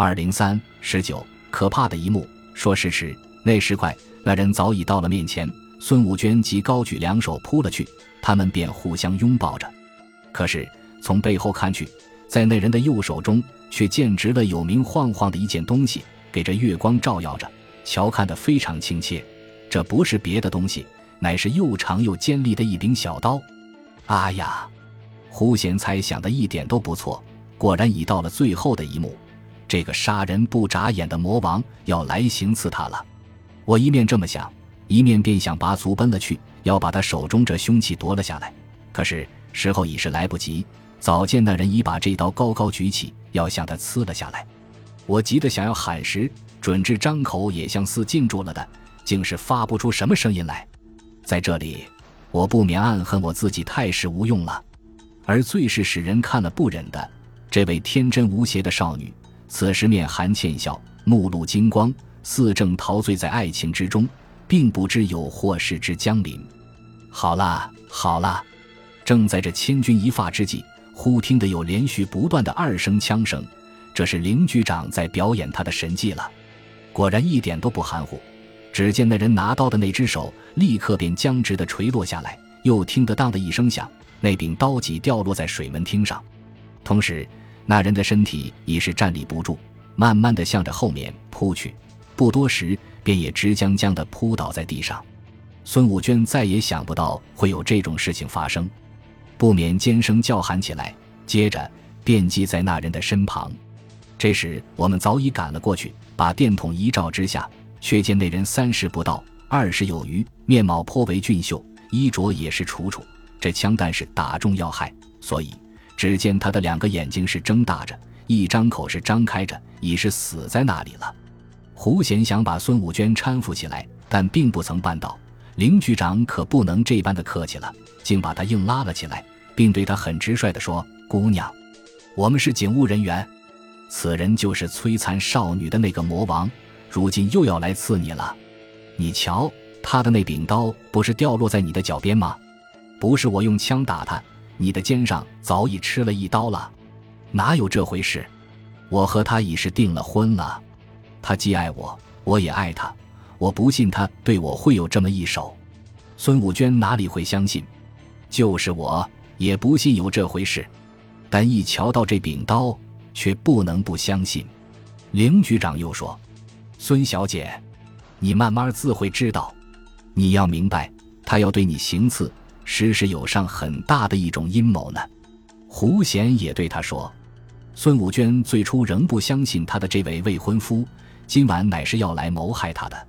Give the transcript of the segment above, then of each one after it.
二零三十九，可怕的一幕。说时迟，那时快，那人早已到了面前。孙武娟即高举两手扑了去，他们便互相拥抱着。可是从背后看去，在那人的右手中却见直了有明晃晃的一件东西，给这月光照耀着，瞧看得非常亲切。这不是别的东西，乃是又长又尖利的一柄小刀。啊呀！胡贤猜想的一点都不错，果然已到了最后的一幕。这个杀人不眨眼的魔王要来行刺他了。我一面这么想，一面便想拔足奔了去，要把他手中这凶器夺了下来。可是时候已是来不及，早见那人已把这刀高高举起，要向他刺了下来。我急得想要喊时，准至张口也像似禁住了的，竟是发不出什么声音来。在这里，我不免暗恨我自己太是无用了。而最是使人看了不忍的，这位天真无邪的少女。此时面含倩笑，目露金光，似正陶醉在爱情之中，并不知有祸事之将临。好了好了，正在这千钧一发之际，忽听得有连续不断的二声枪声，这是林局长在表演他的神技了。果然一点都不含糊。只见那人拿刀的那只手立刻便僵直的垂落下来，又听得当的一声响，那柄刀戟掉落在水门汀上，同时。那人的身体已是站立不住，慢慢的向着后面扑去，不多时便也直僵僵的扑倒在地上。孙武娟再也想不到会有这种事情发生，不免尖声叫喊起来，接着电击在那人的身旁。这时我们早已赶了过去，把电筒一照之下，却见那人三十不到，二十有余，面貌颇为俊秀，衣着也是楚楚。这枪弹是打中要害，所以。只见他的两个眼睛是睁大着，一张口是张开着，已是死在那里了。胡贤想把孙武娟搀扶起来，但并不曾办到。林局长可不能这般的客气了，竟把他硬拉了起来，并对他很直率地说：“姑娘，我们是警务人员，此人就是摧残少女的那个魔王，如今又要来刺你了。你瞧，他的那柄刀不是掉落在你的脚边吗？不是我用枪打他。”你的肩上早已吃了一刀了，哪有这回事？我和他已是订了婚了，他既爱我，我也爱他，我不信他对我会有这么一手。孙武娟哪里会相信？就是我也不信有这回事，但一瞧到这柄刀，却不能不相信。林局长又说：“孙小姐，你慢慢自会知道，你要明白，他要对你行刺。”实是有上很大的一种阴谋呢。胡贤也对他说：“孙武娟最初仍不相信他的这位未婚夫今晚乃是要来谋害她的，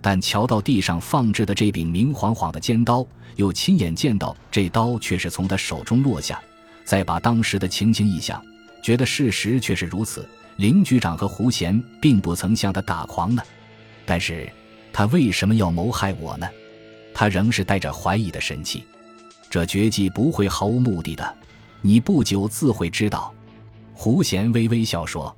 但瞧到地上放置的这柄明晃晃的尖刀，又亲眼见到这刀却是从他手中落下，再把当时的情形一想，觉得事实却是如此。林局长和胡贤并不曾向他打诳呢，但是他为什么要谋害我呢？他仍是带着怀疑的神气。”这绝技不会毫无目的的，你不久自会知道。”胡贤微微笑说。